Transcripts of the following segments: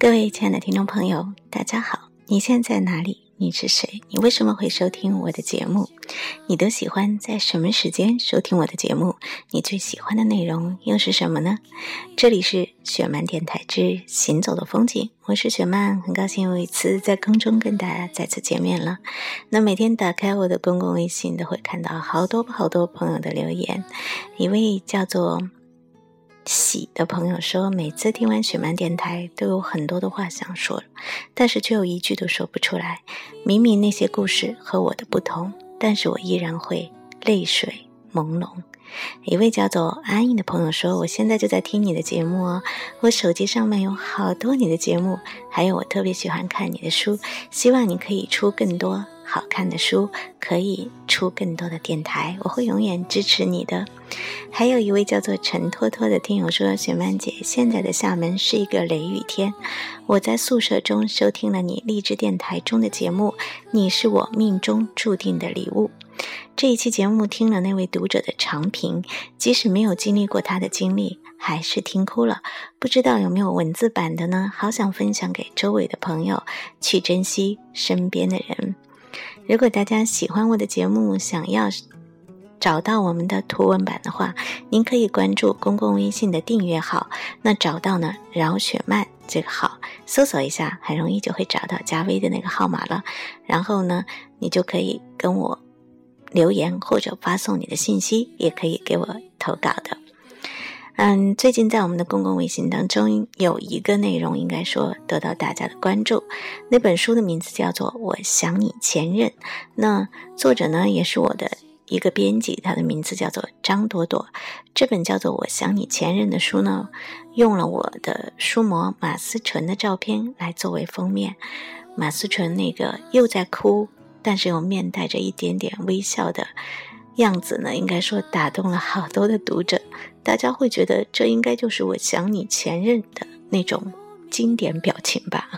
各位亲爱的听众朋友，大家好！你现在在哪里？你是谁？你为什么会收听我的节目？你都喜欢在什么时间收听我的节目？你最喜欢的内容又是什么呢？这里是雪漫电台之行走的风景，我是雪漫，很高兴又一次在空中跟大家再次见面了。那每天打开我的公共微信，都会看到好多好多朋友的留言，一位叫做。喜的朋友说，每次听完雪漫电台，都有很多的话想说，但是却有一句都说不出来。明明那些故事和我的不同，但是我依然会泪水朦胧。一位叫做安逸的朋友说，我现在就在听你的节目哦，我手机上面有好多你的节目，还有我特别喜欢看你的书，希望你可以出更多。好看的书可以出更多的电台，我会永远支持你的。还有一位叫做陈托托的听友说：“雪曼姐，现在的厦门是一个雷雨天，我在宿舍中收听了你励志电台中的节目，你是我命中注定的礼物。”这一期节目听了那位读者的长评，即使没有经历过他的经历，还是听哭了。不知道有没有文字版的呢？好想分享给周围的朋友，去珍惜身边的人。如果大家喜欢我的节目，想要找到我们的图文版的话，您可以关注公共微信的订阅号。那找到呢，饶雪漫这个号，搜索一下，很容易就会找到加微的那个号码了。然后呢，你就可以跟我留言或者发送你的信息，也可以给我投稿的。嗯，最近在我们的公共微信当中有一个内容，应该说得到大家的关注。那本书的名字叫做《我想你前任》，那作者呢也是我的一个编辑，他的名字叫做张朵朵。这本叫做《我想你前任》的书呢，用了我的书模马思纯的照片来作为封面。马思纯那个又在哭，但是又面带着一点点微笑的。样子呢，应该说打动了好多的读者，大家会觉得这应该就是我想你前任的那种经典表情吧。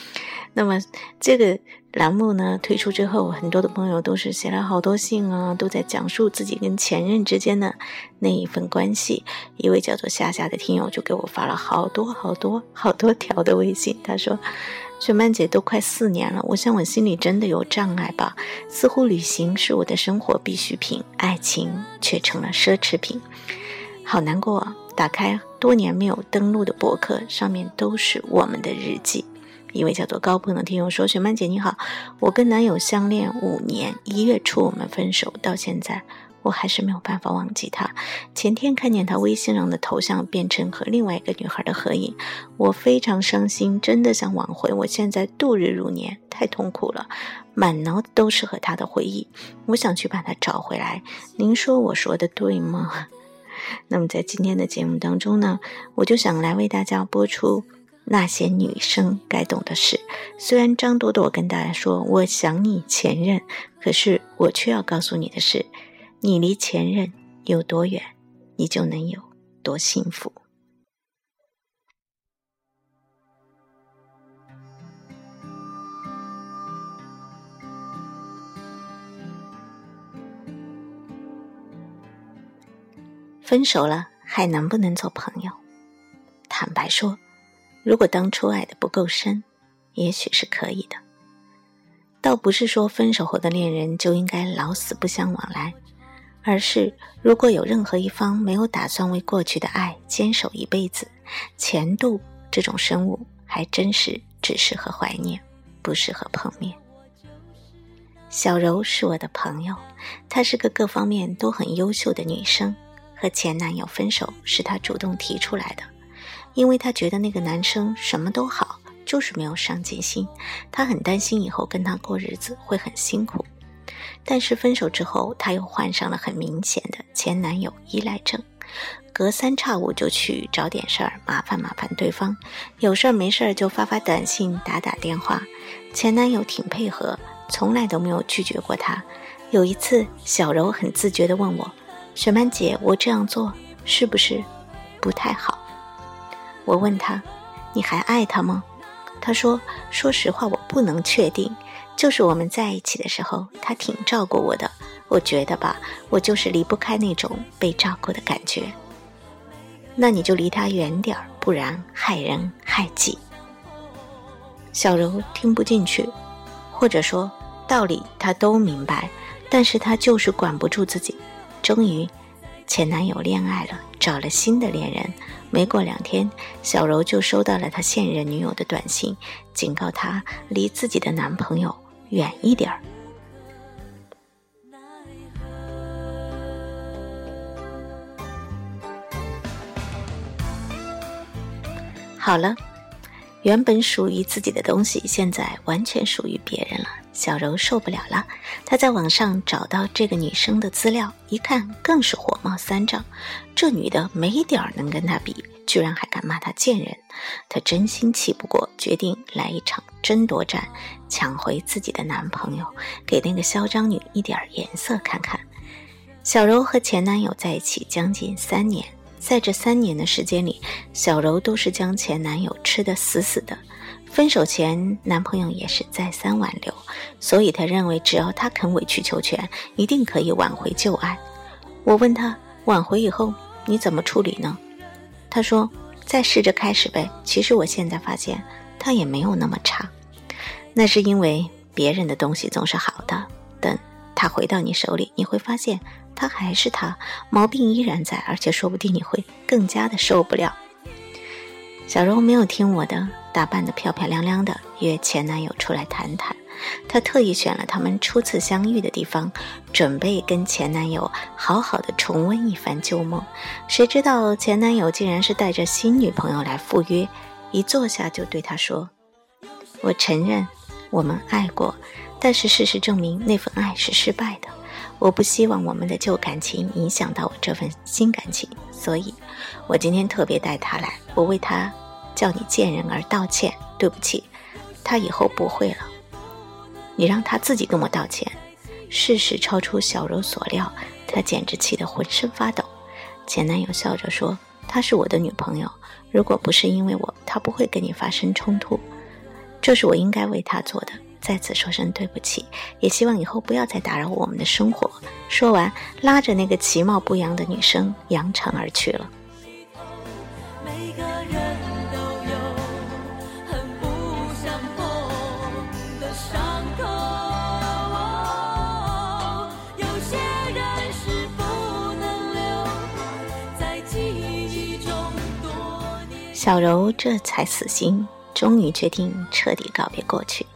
那么这个栏目呢推出之后，很多的朋友都是写了好多信啊，都在讲述自己跟前任之间的那一份关系。一位叫做夏夏的听友就给我发了好多好多好多条的微信，他说。雪曼姐都快四年了，我想我心里真的有障碍吧？似乎旅行是我的生活必需品，爱情却成了奢侈品，好难过啊！打开多年没有登录的博客，上面都是我们的日记。一位叫做高鹏的听友说：“雪曼姐你好，我跟男友相恋五年，一月初我们分手，到现在。”我还是没有办法忘记他。前天看见他微信上的头像变成和另外一个女孩的合影，我非常伤心，真的想挽回。我现在度日如年，太痛苦了，满脑子都是和他的回忆。我想去把他找回来。您说我说的对吗？那么在今天的节目当中呢，我就想来为大家播出那些女生该懂的事。虽然张朵朵跟大家说我想你前任，可是我却要告诉你的是。你离前任有多远，你就能有多幸福。分手了还能不能做朋友？坦白说，如果当初爱的不够深，也许是可以的。倒不是说分手后的恋人就应该老死不相往来。而是，如果有任何一方没有打算为过去的爱坚守一辈子，前度这种生物还真是只适合怀念，不适合碰面。小柔是我的朋友，她是个各方面都很优秀的女生。和前男友分手是她主动提出来的，因为她觉得那个男生什么都好，就是没有上进心。她很担心以后跟他过日子会很辛苦。但是分手之后，她又患上了很明显的前男友依赖症，隔三差五就去找点事儿麻烦麻烦对方，有事儿没事儿就发发短信打打电话。前男友挺配合，从来都没有拒绝过她。有一次，小柔很自觉地问我：“雪曼姐，我这样做是不是不太好？”我问她：“你还爱他吗？”她说：“说实话，我不能确定。”就是我们在一起的时候，他挺照顾我的。我觉得吧，我就是离不开那种被照顾的感觉。那你就离他远点儿，不然害人害己。小柔听不进去，或者说道理她都明白，但是她就是管不住自己。终于，前男友恋爱了，找了新的恋人。没过两天，小柔就收到了她现任女友的短信，警告她离自己的男朋友远一点儿。好了，原本属于自己的东西，现在完全属于别人了。小柔受不了了，她在网上找到这个女生的资料，一看更是火冒三丈。这女的没点儿能跟她比，居然还敢骂她贱人。她真心气不过，决定来一场争夺战，抢回自己的男朋友，给那个嚣张女一点颜色看看。小柔和前男友在一起将近三年。在这三年的时间里，小柔都是将前男友吃得死死的。分手前，男朋友也是再三挽留，所以他认为只要他肯委曲求全，一定可以挽回旧爱。我问他挽回以后你怎么处理呢？他说再试着开始呗。其实我现在发现他也没有那么差，那是因为别人的东西总是好的，等他回到你手里，你会发现。他还是他，毛病依然在，而且说不定你会更加的受不了。小柔没有听我的，打扮的漂漂亮亮的，约前男友出来谈谈。她特意选了他们初次相遇的地方，准备跟前男友好好的重温一番旧梦。谁知道前男友竟然是带着新女朋友来赴约，一坐下就对她说：“我承认我们爱过，但是事实证明那份爱是失败的。”我不希望我们的旧感情影响到我这份新感情，所以，我今天特别带他来，我为他叫你见人而道歉，对不起，他以后不会了。你让他自己跟我道歉。事实超出小柔所料，他简直气得浑身发抖。前男友笑着说：“她是我的女朋友，如果不是因为我，她不会跟你发生冲突，这是我应该为她做的。”再次说声对不起，也希望以后不要再打扰我们的生活。说完，拉着那个其貌不扬的女生扬长而去了。小柔这才死心，终于决定彻底告别过去。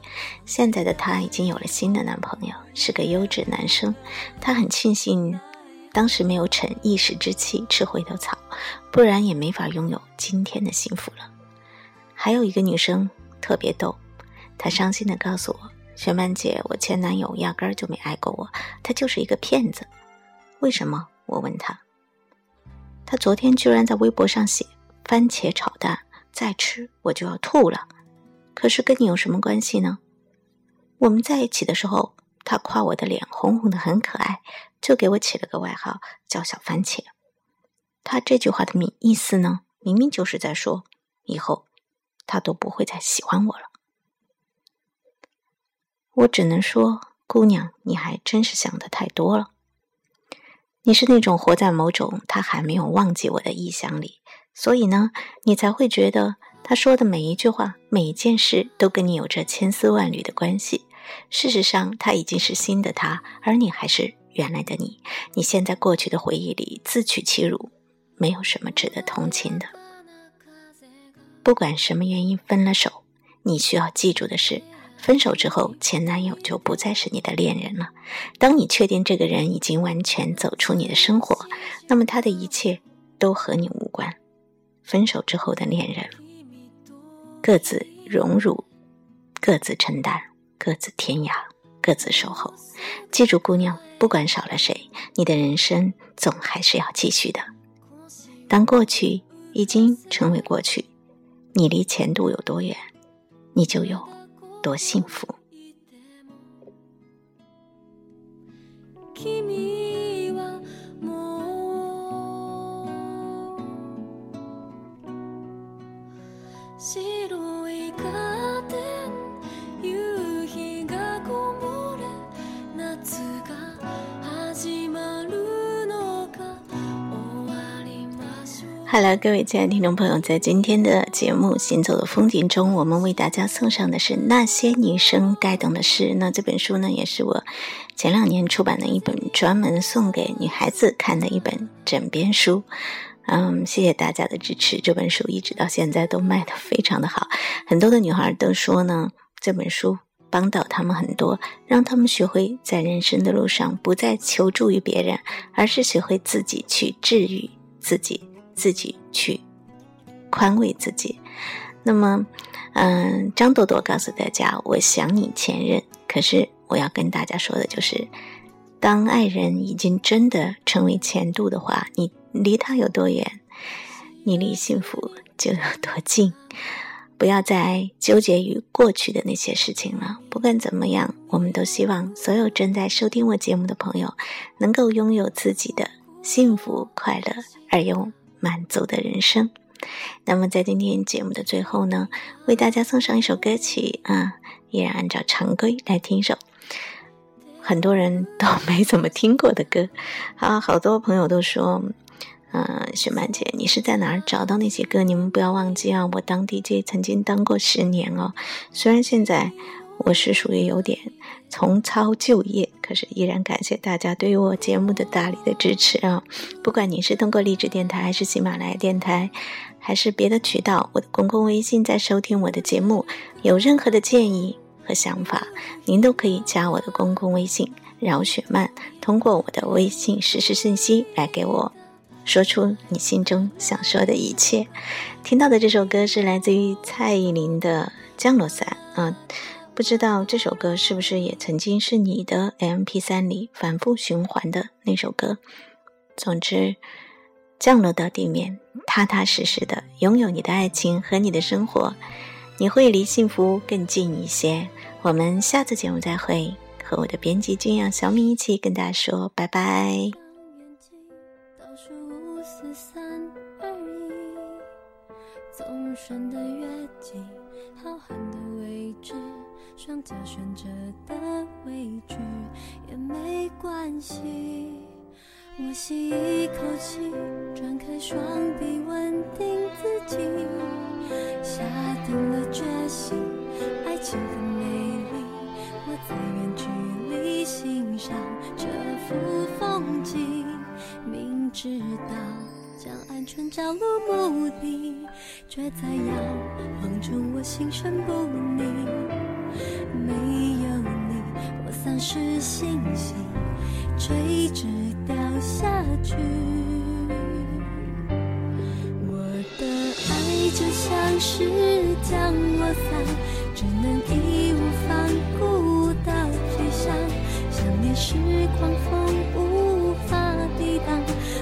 现在的她已经有了新的男朋友，是个优质男生。她很庆幸当时没有逞一时之气吃回头草，不然也没法拥有今天的幸福了。还有一个女生特别逗，她伤心地告诉我：“雪曼姐，我前男友压根儿就没爱过我，他就是一个骗子。”为什么？我问她。他昨天居然在微博上写：“番茄炒蛋再吃我就要吐了。”可是跟你有什么关系呢？我们在一起的时候，他夸我的脸红红的很可爱，就给我起了个外号叫小番茄。他这句话的明意思呢，明明就是在说以后他都不会再喜欢我了。我只能说，姑娘，你还真是想的太多了。你是那种活在某种他还没有忘记我的臆想里，所以呢，你才会觉得。他说的每一句话、每一件事都跟你有着千丝万缕的关系。事实上，他已经是新的他，而你还是原来的你。你现在过去的回忆里自取其辱，没有什么值得同情的。不管什么原因分了手，你需要记住的是，分手之后，前男友就不再是你的恋人了。当你确定这个人已经完全走出你的生活，那么他的一切都和你无关。分手之后的恋人。各自荣辱，各自承担，各自天涯，各自守候。记住，姑娘，不管少了谁，你的人生总还是要继续的。当过去已经成为过去，你离前度有多远，你就有多幸福。Hello，各位亲爱的听众朋友，在今天的节目《行走的风景》中，我们为大家送上的是那些女生该懂的事。那这本书呢，也是我前两年出版的一本专门送给女孩子看的一本枕边书。嗯，谢谢大家的支持，这本书一直到现在都卖的非常的好。很多的女孩都说呢，这本书帮到她们很多，让她们学会在人生的路上不再求助于别人，而是学会自己去治愈自己。自己去宽慰自己。那么，嗯，张朵朵告诉大家：“我想你前任。”可是我要跟大家说的就是，当爱人已经真的成为前度的话，你离他有多远，你离幸福就有多近。不要再纠结于过去的那些事情了。不管怎么样，我们都希望所有正在收听我节目的朋友，能够拥有自己的幸福、快乐而又。满足的人生。那么，在今天节目的最后呢，为大家送上一首歌曲啊，依然按照常规来听一首很多人都没怎么听过的歌。好，好多朋友都说，嗯，雪曼姐，你是在哪儿找到那些歌？你们不要忘记啊，我当 DJ 曾经当过十年哦，虽然现在。我是属于有点重操旧业，可是依然感谢大家对于我节目的大力的支持啊！不管您是通过励志电台，还是喜马拉雅电台，还是别的渠道，我的公共微信在收听我的节目，有任何的建议和想法，您都可以加我的公共微信饶雪漫，通过我的微信实时信息来给我说出你心中想说的一切。听到的这首歌是来自于蔡依林的《降落伞》啊。不知道这首歌是不是也曾经是你的 M P 三里反复循环的那首歌？总之，降落到地面，踏踏实实的拥有你的爱情和你的生活，你会离幸福更近一些。我们下次节目再会，和我的编辑君阳、小米一起跟大家说拜拜。双脚悬着的委屈也没关系，我吸一口气，转开双臂，稳定自己，下定了决心，爱情很美丽，我在远距离欣赏这幅风景，明知道将安全着陆目的，却在遥望中我心神不宁。没有你，我丧失信心，垂直掉下去。我的爱就像是降落伞，只能义无反顾的飞翔。想念是狂风，无法抵挡，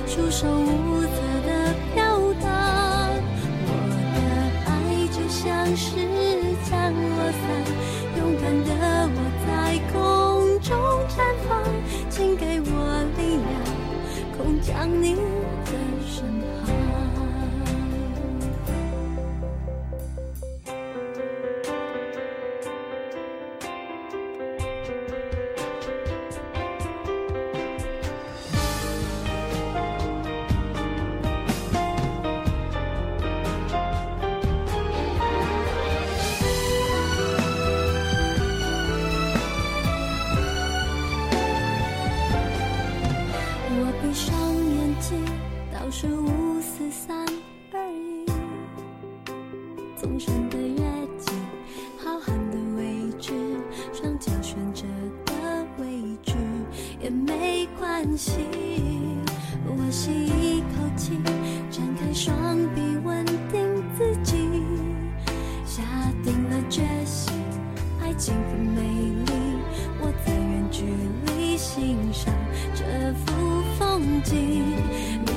束手无策的飘荡。我的爱就像是。定了决心，爱情很美丽，我在远距离欣赏这幅风景，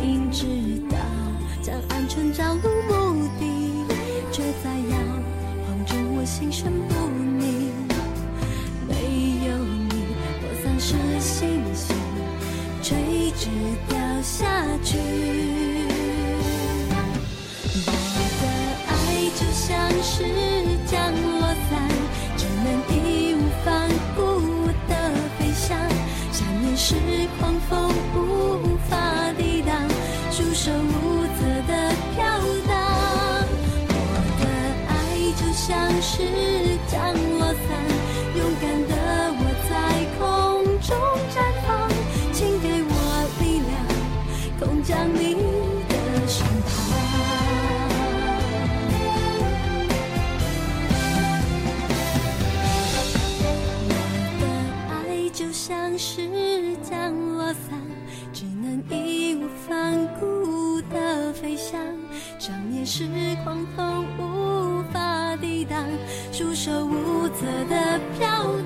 明知道将。的。是降落伞，只能义无反顾的飞翔，正面是狂风无法抵挡，束手无策的飘。